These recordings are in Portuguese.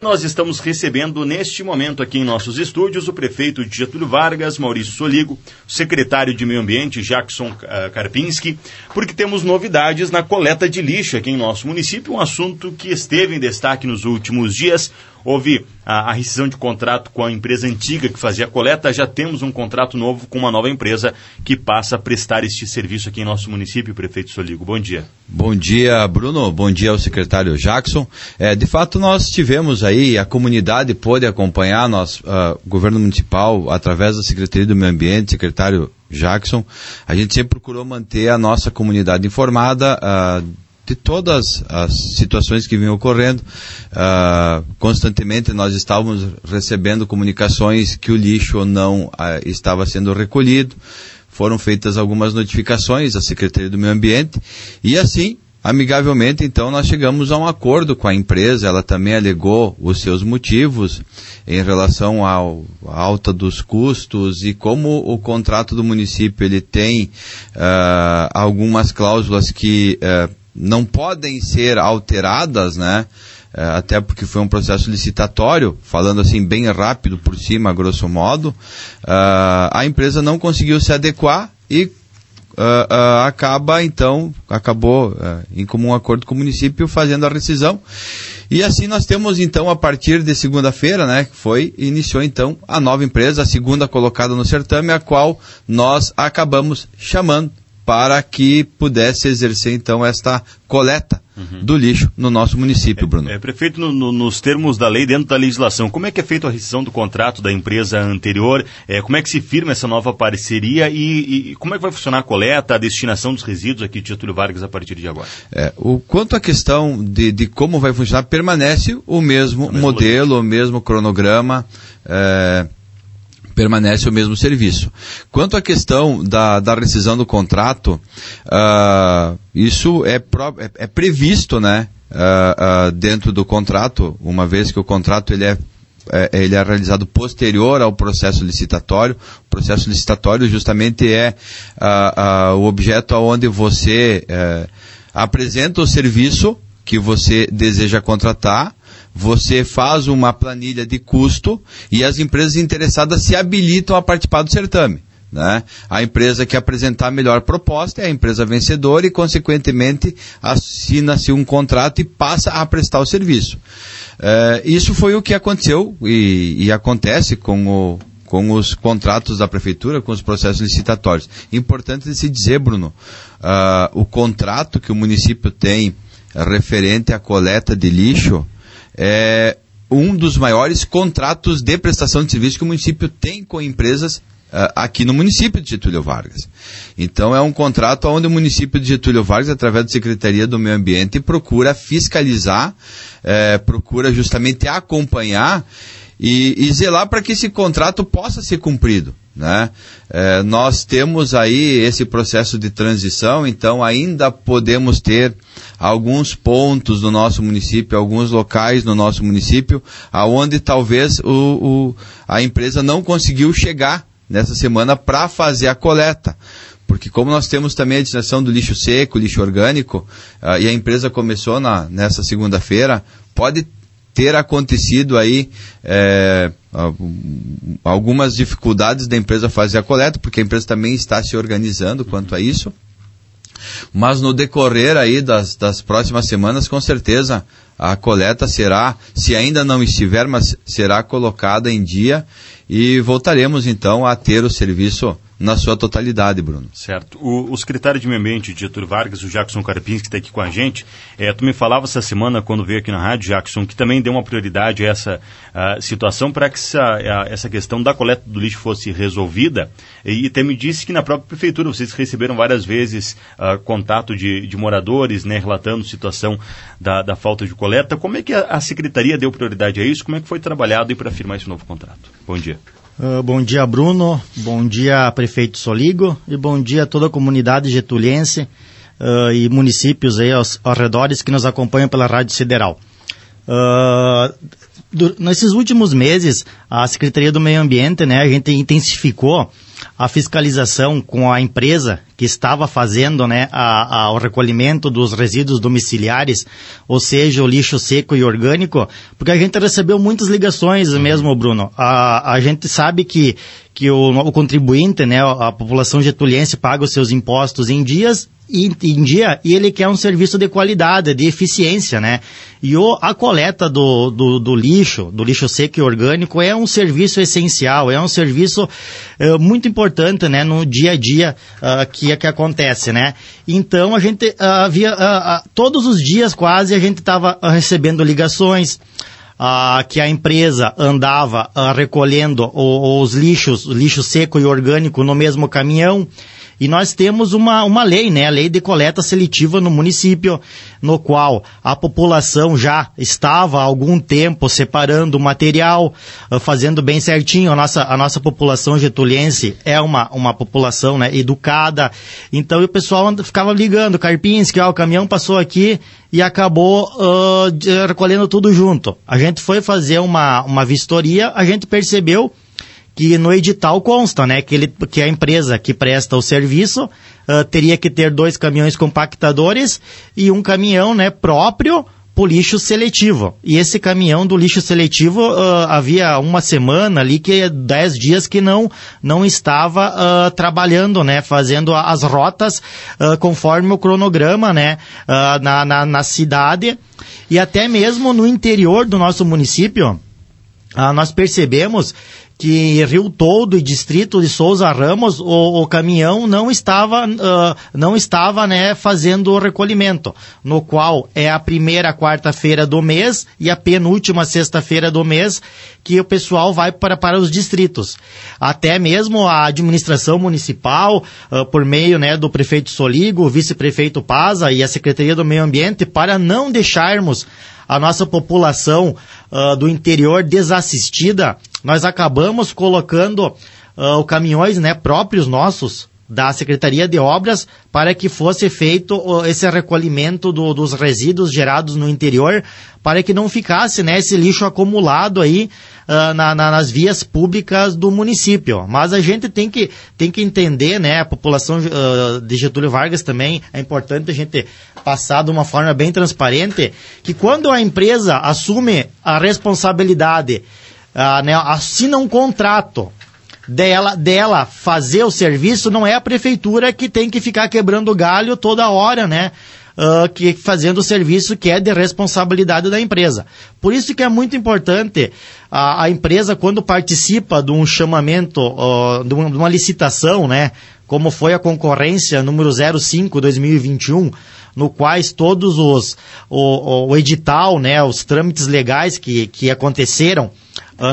Nós estamos recebendo neste momento aqui em nossos estúdios o prefeito de Getúlio Vargas, Maurício Soligo, o secretário de Meio Ambiente, Jackson uh, Karpinski, porque temos novidades na coleta de lixo aqui em nosso município, um assunto que esteve em destaque nos últimos dias. Houve a, a, rescisão de contrato com a empresa antiga que fazia a coleta, já temos um contrato novo com uma nova empresa que passa a prestar este serviço aqui em nosso município, prefeito Soligo. Bom dia. Bom dia, Bruno. Bom dia ao secretário Jackson. É, de fato, nós tivemos aí, a comunidade pôde acompanhar, nós, uh, governo municipal, através da Secretaria do Meio Ambiente, secretário Jackson, a gente sempre procurou manter a nossa comunidade informada, uh, de todas as situações que vinham ocorrendo. Uh, constantemente nós estávamos recebendo comunicações que o lixo não uh, estava sendo recolhido. Foram feitas algumas notificações à Secretaria do Meio Ambiente e assim Amigavelmente, então, nós chegamos a um acordo com a empresa. Ela também alegou os seus motivos em relação à alta dos custos e como o contrato do município ele tem uh, algumas cláusulas que uh, não podem ser alteradas, né? É, até porque foi um processo licitatório, falando assim bem rápido por cima, grosso modo, uh, a empresa não conseguiu se adequar e uh, uh, acaba então, acabou em comum acordo com o município fazendo a rescisão. E assim nós temos então a partir de segunda-feira, né, que foi, iniciou então a nova empresa, a segunda colocada no certame, a qual nós acabamos chamando para que pudesse exercer então esta coleta uhum. do lixo no nosso município, Bruno. É, é prefeito, no, no, nos termos da lei, dentro da legislação, como é que é feita a rescisão do contrato da empresa anterior? É, como é que se firma essa nova parceria e, e, como é que vai funcionar a coleta, a destinação dos resíduos aqui de Getúlio Vargas a partir de agora? É, o, quanto à questão de, de como vai funcionar, permanece o mesmo, modelo, o mesmo cronograma. É, permanece o mesmo serviço. Quanto à questão da, da rescisão do contrato, uh, isso é, pro, é, é, previsto, né, uh, uh, dentro do contrato, uma vez que o contrato ele é, é ele é realizado posterior ao processo licitatório. O processo licitatório justamente é o objeto onde você eh, apresenta o serviço que você deseja contratar você faz uma planilha de custo e as empresas interessadas se habilitam a participar do certame. Né? A empresa que apresentar a melhor proposta é a empresa vencedora e, consequentemente, assina-se um contrato e passa a prestar o serviço. É, isso foi o que aconteceu e, e acontece com, o, com os contratos da prefeitura, com os processos licitatórios. Importante se dizer, Bruno, uh, o contrato que o município tem referente à coleta de lixo, é um dos maiores contratos de prestação de serviço que o município tem com empresas uh, aqui no município de Getúlio Vargas. Então é um contrato onde o município de Getúlio Vargas, através da Secretaria do Meio Ambiente, procura fiscalizar, eh, procura justamente acompanhar e, e zelar para que esse contrato possa ser cumprido. Né? É, nós temos aí esse processo de transição, então ainda podemos ter alguns pontos no nosso município, alguns locais no nosso município, aonde talvez o, o a empresa não conseguiu chegar nessa semana para fazer a coleta. Porque como nós temos também a destinação do lixo seco, lixo orgânico, uh, e a empresa começou na, nessa segunda-feira, pode ter acontecido aí é, algumas dificuldades da empresa fazer a coleta, porque a empresa também está se organizando quanto a isso. Mas no decorrer aí das, das próximas semanas, com certeza, a coleta será, se ainda não estiver, mas será colocada em dia e voltaremos então a ter o serviço na sua totalidade, Bruno. Certo. O, o secretário de Meio Ambiente, Getúlio Vargas, o Jackson Carpins, que está aqui com a gente, é, tu me falava essa semana, quando veio aqui na rádio, Jackson, que também deu uma prioridade a essa uh, situação para que essa, a, essa questão da coleta do lixo fosse resolvida. E, até me disse que na própria prefeitura vocês receberam várias vezes uh, contato de, de, moradores, né, relatando situação da, da, falta de coleta. Como é que a, a secretaria deu prioridade a isso? Como é que foi trabalhado para firmar esse novo contrato? Bom dia. Uh, bom dia, Bruno. Bom dia, prefeito Soligo. E bom dia a toda a comunidade getuliense uh, e municípios aí aos, aos redores que nos acompanham pela Rádio Sideral. Uh, do, nesses últimos meses, a Secretaria do Meio Ambiente, né, a gente intensificou a fiscalização com a empresa que estava fazendo né, a, a, o recolhimento dos resíduos domiciliares, ou seja, o lixo seco e orgânico, porque a gente recebeu muitas ligações mesmo, Bruno. A, a gente sabe que, que o, o contribuinte, né, a população getuliense paga os seus impostos em dias em, em dia e ele quer um serviço de qualidade, de eficiência, né? E o, a coleta do, do, do, lixo, do lixo seco e orgânico, é um serviço essencial, é um serviço uh, muito importante, né, no dia a dia uh, que, que acontece, né? Então a gente uh, havia, todos os dias quase a gente estava recebendo ligações, Uh, que a empresa andava uh, recolhendo os lixos, lixo seco e orgânico no mesmo caminhão. E nós temos uma, uma lei, né? A lei de coleta seletiva no município, no qual a população já estava há algum tempo separando o material, ah, fazendo bem certinho. A nossa, a nossa população getuliense é uma, uma população né, educada. Então o pessoal ficava ligando, Carpinski, ó, o caminhão passou aqui e acabou uh, recolhendo tudo junto. A gente foi fazer uma, uma vistoria, a gente percebeu que no edital consta, né, que, ele, que a empresa que presta o serviço uh, teria que ter dois caminhões compactadores e um caminhão, né, próprio para lixo seletivo. E esse caminhão do lixo seletivo uh, havia uma semana ali que dez dias que não não estava uh, trabalhando, né, fazendo as rotas uh, conforme o cronograma, né, na, na, na cidade e até mesmo no interior do nosso município. Nós percebemos que Rio Todo e distrito de Souza Ramos, o, o caminhão não estava, uh, não estava né, fazendo o recolhimento, no qual é a primeira quarta-feira do mês e a penúltima sexta-feira do mês que o pessoal vai para, para os distritos. Até mesmo a administração municipal, uh, por meio né, do prefeito Soligo, o vice-prefeito Paza e a Secretaria do Meio Ambiente, para não deixarmos a nossa população uh, do interior desassistida, nós acabamos colocando uh, caminhões né, próprios nossos da Secretaria de Obras para que fosse feito esse recolhimento do, dos resíduos gerados no interior, para que não ficasse né, esse lixo acumulado aí uh, na, na, nas vias públicas do município. Mas a gente tem que, tem que entender, né, a população uh, de Getúlio Vargas também, é importante a gente passar de uma forma bem transparente, que quando a empresa assume a responsabilidade, uh, né, assina um contrato dela, dela fazer o serviço, não é a prefeitura que tem que ficar quebrando galho toda hora, né? Uh, que fazendo o serviço que é de responsabilidade da empresa. Por isso que é muito importante a, a empresa, quando participa de um chamamento, uh, de, uma, de, uma, licitação, né, como foi a concorrência número 05 2021, no quais todos os, o, o edital, né, os trâmites legais que, que aconteceram,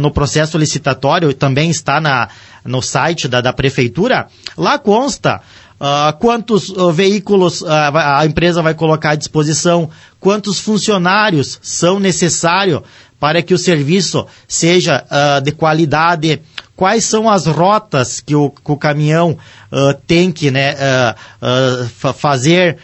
no processo licitatório, também está na, no site da, da prefeitura, lá consta Uh, quantos uh, veículos uh, a empresa vai colocar à disposição, quantos funcionários são necessários para que o serviço seja de qualidade, quais são as rotas que o, que o caminhão tem que né, fazer,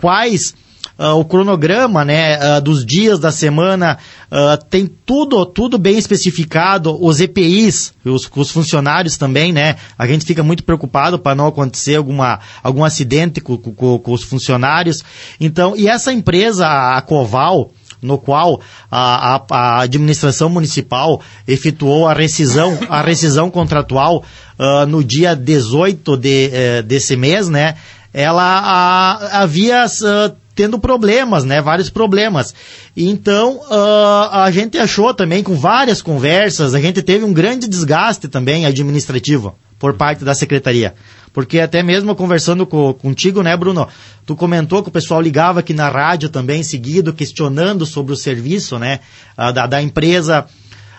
quais uh, o cronograma né, uh, dos dias da semana, uh, tem tudo, tudo bem especificado, os EPIs, os, os funcionários também, né? A gente fica muito preocupado para não acontecer alguma, algum acidente com, com, com os funcionários. Então, e essa empresa, a Coval, no qual a, a, a, administração municipal efetuou a rescisão, a rescisão contratual uh, no dia 18 de, uh, desse mês, né? Ela a, havia uh, tendo problemas, né? Vários problemas. Então, uh, a gente achou também, com várias conversas, a gente teve um grande desgaste também administrativo por parte da secretaria. Porque até mesmo conversando com, contigo, né, Bruno? Tu comentou que o pessoal ligava aqui na rádio também, seguido, questionando sobre o serviço, né, da, da empresa.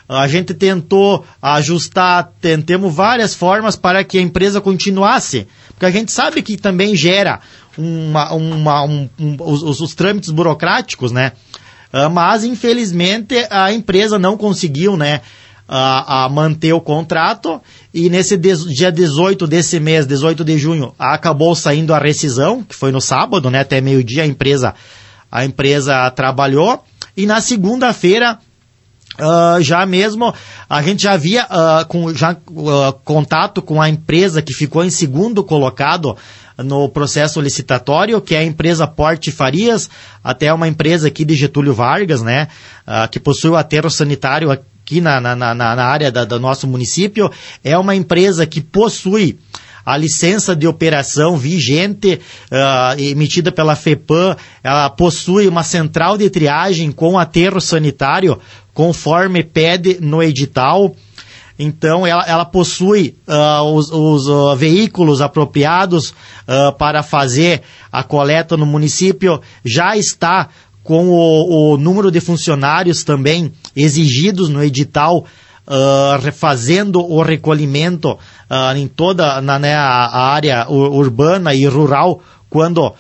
A gente tentou ajustar, tentemos várias formas para que a empresa continuasse, porque a gente sabe que também gera uma, uma, um, um, os, os, trâmites burocráticos, né? Uh, mas, infelizmente, a empresa não conseguiu, né? A, a, manter o contrato e nesse dia 18 desse mês, 18 de junho, acabou saindo a rescisão, que foi no sábado, né, até meio-dia a empresa a empresa trabalhou e na segunda-feira Uh, já mesmo, a gente já havia uh, com, já, uh, contato com a empresa que ficou em segundo colocado no processo licitatório, que é a empresa Porte Farias, até uma empresa aqui de Getúlio Vargas, né, que possui o aterro sanitário aqui na, na, na, na área da, do nosso município. É uma empresa que possui a licença de operação vigente uh, emitida pela FEPAM, ela possui uma central de triagem com aterro sanitário conforme pede no edital. Então, ela, ela possui uh, os, os uh, veículos apropriados uh, para fazer a coleta no município, já está com o, o número de funcionários também exigidos no edital, fazendo o recolhimento em toda na, né, a, área urbana e rural, quando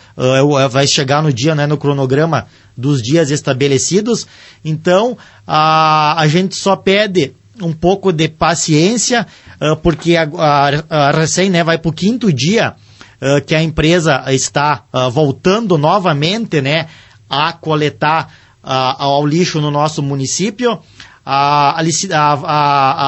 vai chegar no dia, né, no cronograma dos dias estabelecidos. Então, a, a gente só pede um pouco de paciência, uh, porque a, a, a recém né, vai para o quinto dia uh, que a empresa está uh, voltando novamente né, a coletar ao lixo no nosso município. Há,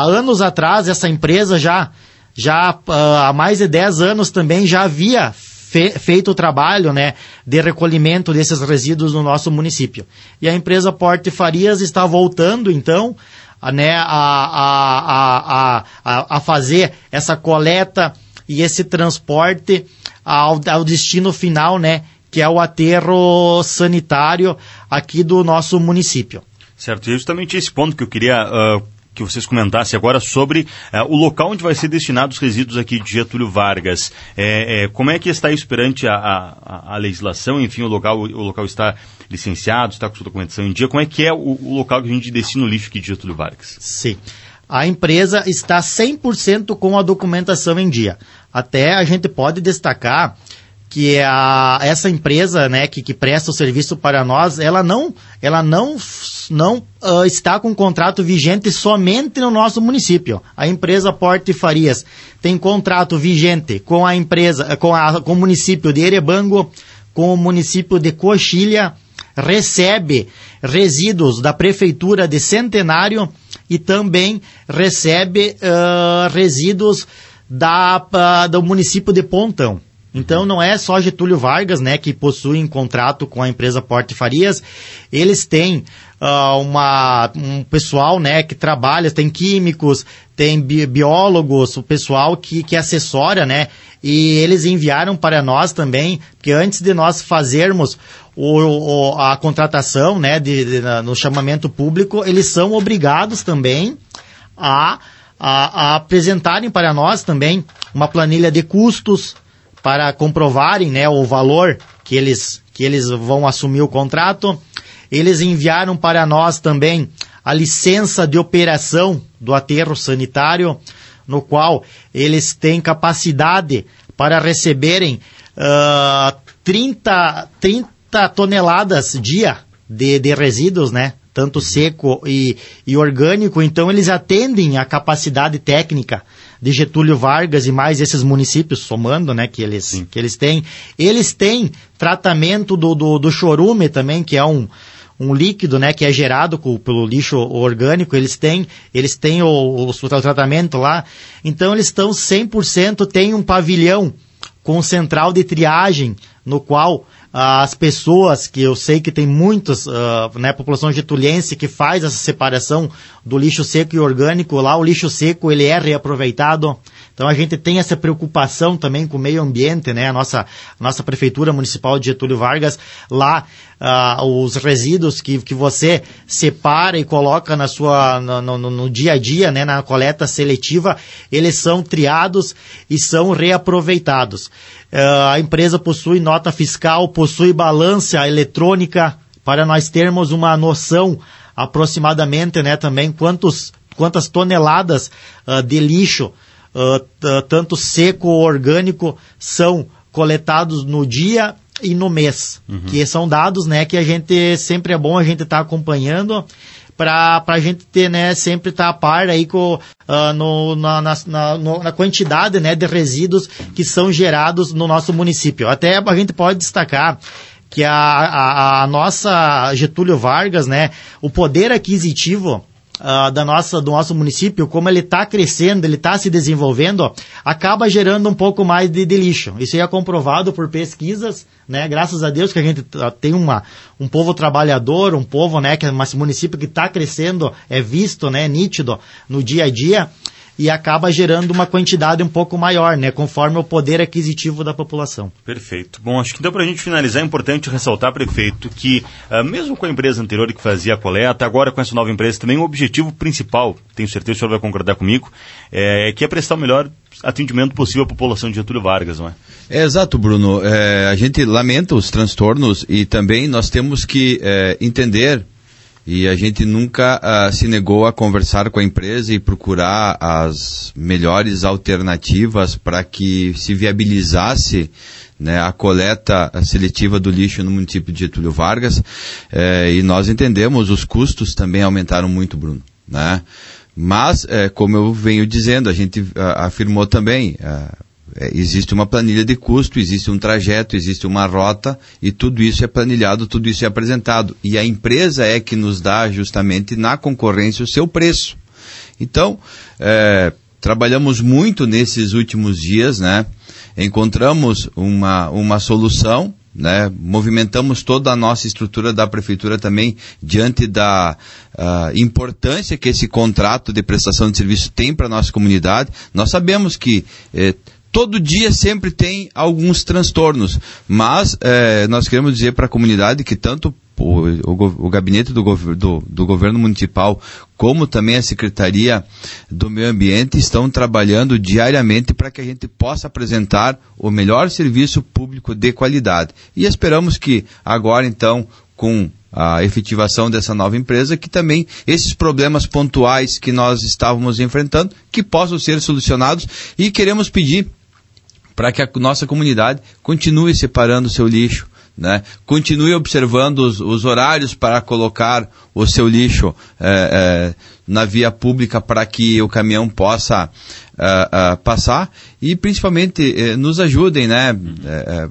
anos atrás, essa empresa já, já há mais de 10 anos também já havia fe, feito o trabalho né, de recolhimento desses resíduos no nosso município. E a empresa Porte Farias está voltando, então, a, né, a, a, a, a, fazer essa coleta e esse transporte ao, ao destino final, né, que é o aterro sanitário aqui do nosso município. Certo, e justamente esse ponto que eu queria uh, que vocês comentassem agora sobre uh, o local onde vai ser destinados os resíduos aqui de Getúlio Vargas. É, é, como é que está isso perante a, a, a, legislação? Enfim, o local, o local está licenciado, está com sua documentação em dia. Como é que é o, o local que a gente destina o lixo aqui de Getúlio Vargas? Sim. A empresa está 100% com a documentação em dia. Até a gente pode destacar que a, essa empresa, né, que, que presta o serviço para nós, ela não, ela não, não uh, está com contrato vigente somente no nosso município. A empresa Porte Farias tem contrato vigente com a empresa, com, a, com o município de Erebango, com o município de Coxilha, recebe resíduos da prefeitura de Centenário e também recebe uh, resíduos da, uh, do município de Pontão. Então não é só Getúlio Vargas, né, que possui um contrato com a empresa Porte Farias. Eles têm uh, uma, um pessoal, né, que trabalha, tem químicos, tem bi biólogos, o pessoal que, que assessora, né, e eles enviaram para nós também, que antes de nós fazermos o, o, a contratação, né, de, de, no chamamento público, eles são obrigados também a, a, a apresentarem para nós também uma planilha de custos, para comprovarem né, o valor que eles, que eles vão assumir o contrato. Eles enviaram para nós também a licença de operação do aterro sanitário, no qual eles têm capacidade para receberem uh, 30, 30 toneladas dia de, de resíduos, né? Tanto seco e, e orgânico, então eles atendem a capacidade técnica de Getúlio Vargas e mais esses municípios, somando, né, que eles, que eles têm. Eles têm tratamento do, do, do chorume também, que é um, um líquido, né, que é gerado com, pelo lixo orgânico, eles têm, eles têm o, o, o tratamento lá. Então eles estão 100%, tem um pavilhão com central de triagem, no qual as pessoas, que eu sei que tem muitas, uh, né, população getuliense que faz essa separação do lixo seco e orgânico, lá o lixo seco ele é reaproveitado, então a gente tem essa preocupação também com o meio ambiente, né? A nossa, a nossa prefeitura municipal de Getúlio Vargas, lá uh, os resíduos que, que você separa e coloca na sua, no, no, no, dia a dia, né? Na coleta seletiva, eles são triados e são reaproveitados. Uh, a empresa possui nota fiscal, possui balança eletrônica para nós termos uma noção aproximadamente, né? Também quantos, quantas toneladas uh, de lixo uh, tanto seco ou orgânico, são coletados no dia e no mês, uhum. que são dados, né, que a gente sempre é bom a gente estar tá acompanhando para a gente ter, né, sempre estar tá a par aí com, uh, no, na, na, no, na, quantidade, né, de resíduos que são gerados no nosso município. Até a gente pode destacar que a, a, a nossa Getúlio Vargas, né, o poder aquisitivo uh, da nossa, do nosso município, como ele está crescendo, ele está se desenvolvendo, acaba gerando um pouco mais de, de, lixo. Isso é comprovado por pesquisas, né? Graças a Deus que a gente tem uma, um povo trabalhador, um povo, né, que é um município que está crescendo, é visto, né, nítido no dia a dia e acaba gerando uma quantidade um pouco maior, né, conforme o poder aquisitivo da população. Perfeito. Bom, acho que então para a gente finalizar é importante ressaltar, prefeito, que uh, mesmo com a empresa anterior que fazia a coleta, agora com essa nova empresa também o objetivo principal, tenho certeza que o senhor vai concordar comigo, é, que é prestar o melhor atendimento possível à população de Getúlio Vargas, não é? É exato, Bruno. É, a gente lamenta os transtornos e também nós temos que é, entender e a gente nunca uh, se negou a conversar com a empresa e procurar as melhores alternativas para que se viabilizasse né, a coleta seletiva do lixo no município de Getúlio Vargas. Eh, e nós entendemos, os custos também aumentaram muito, Bruno. Né? Mas, eh, como eu venho dizendo, a gente uh, afirmou também, uh, é, existe uma planilha de custo, existe um trajeto, existe uma rota e tudo isso é planilhado, tudo isso é apresentado. E a empresa é que nos dá justamente na concorrência o seu preço. Então, é, trabalhamos muito nesses últimos dias, né? Encontramos uma, uma solução, né? Movimentamos toda a nossa estrutura da prefeitura também diante da uh, importância que esse contrato de prestação de serviço tem para a nossa comunidade. Nós sabemos que eh, todo dia sempre tem alguns transtornos, mas é, nós queremos dizer para a comunidade que tanto o, o, o gabinete do, do, do, governo municipal, como também a Secretaria do Meio Ambiente, estão trabalhando diariamente para que a gente possa apresentar o melhor serviço público de qualidade. E esperamos que agora, então, com a efetivação dessa nova empresa, que também esses problemas pontuais que nós estávamos enfrentando, que possam ser solucionados e queremos pedir para que a nossa comunidade continue separando o seu lixo, né? continue observando os, os horários para colocar o seu lixo é, é, na via pública para que o caminhão possa é, passar e principalmente nos ajudem né,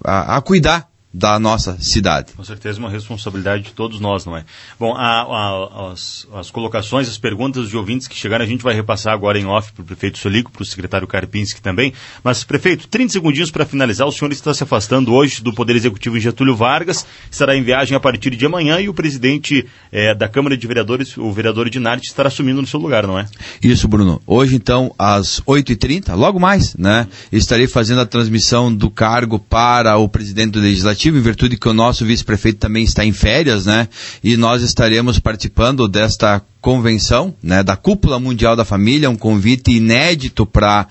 a, a cuidar da nossa cidade. Com certeza uma responsabilidade de todos nós, não é? Bom, a, a, as, as, colocações, as perguntas de ouvintes que chegaram, a gente vai repassar agora em off para o prefeito Solico, para o secretário Karpinski também. Mas, prefeito, 30 segundinhos para finalizar. O senhor está se afastando hoje do Poder Executivo em Getúlio Vargas, estará em viagem a partir de amanhã e o presidente é, da Câmara de Vereadores, o vereador Dinarte, estará assumindo no seu lugar, não é? Isso, Bruno. Hoje, então, às 8h30, logo mais, né? Estarei fazendo a transmissão do cargo para o presidente do Legislativo legislativo, em virtude que o nosso vice-prefeito também está em férias, né? E nós estaremos participando desta convenção, né, da Cúpula Mundial da Família, um convite inédito pra,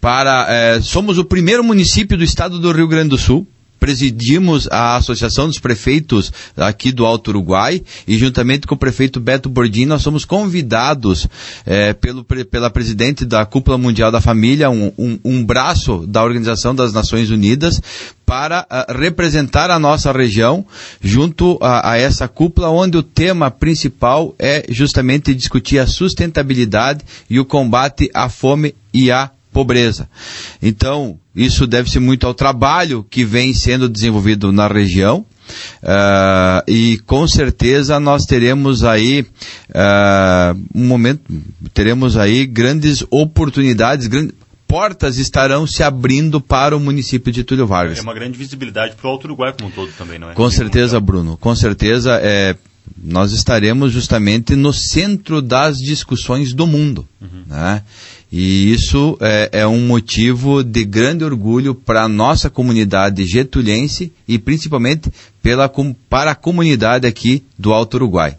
para. É, somos o primeiro município do estado do Rio Grande do Sul presidimos a Associação dos Prefeitos aqui do Alto Uruguai e juntamente com o prefeito Beto Bordim nós somos convidados é, pelo, pela presidente da Cúpula Mundial da Família, um, um, um braço da Organização das Nações Unidas, para uh, representar a nossa região junto a, a, essa cúpula, onde o tema principal é justamente discutir a sustentabilidade e o combate à fome e à pobreza. Então, isso deve-se muito ao trabalho que vem sendo desenvolvido na região. Uh, e com certeza nós teremos aí uh, um momento, teremos aí grandes oportunidades, grandes, portas estarão se abrindo para o município de Túlio Vargas. É uma grande visibilidade para o Alto Uruguai como um todo também, não é? Com certeza, Bruno. Com certeza, é, nós estaremos justamente no centro das discussões do mundo. Uhum. Né? E isso é, é, um motivo de grande orgulho para a nossa comunidade getulense e principalmente pela, para a comunidade aqui do Alto Uruguai.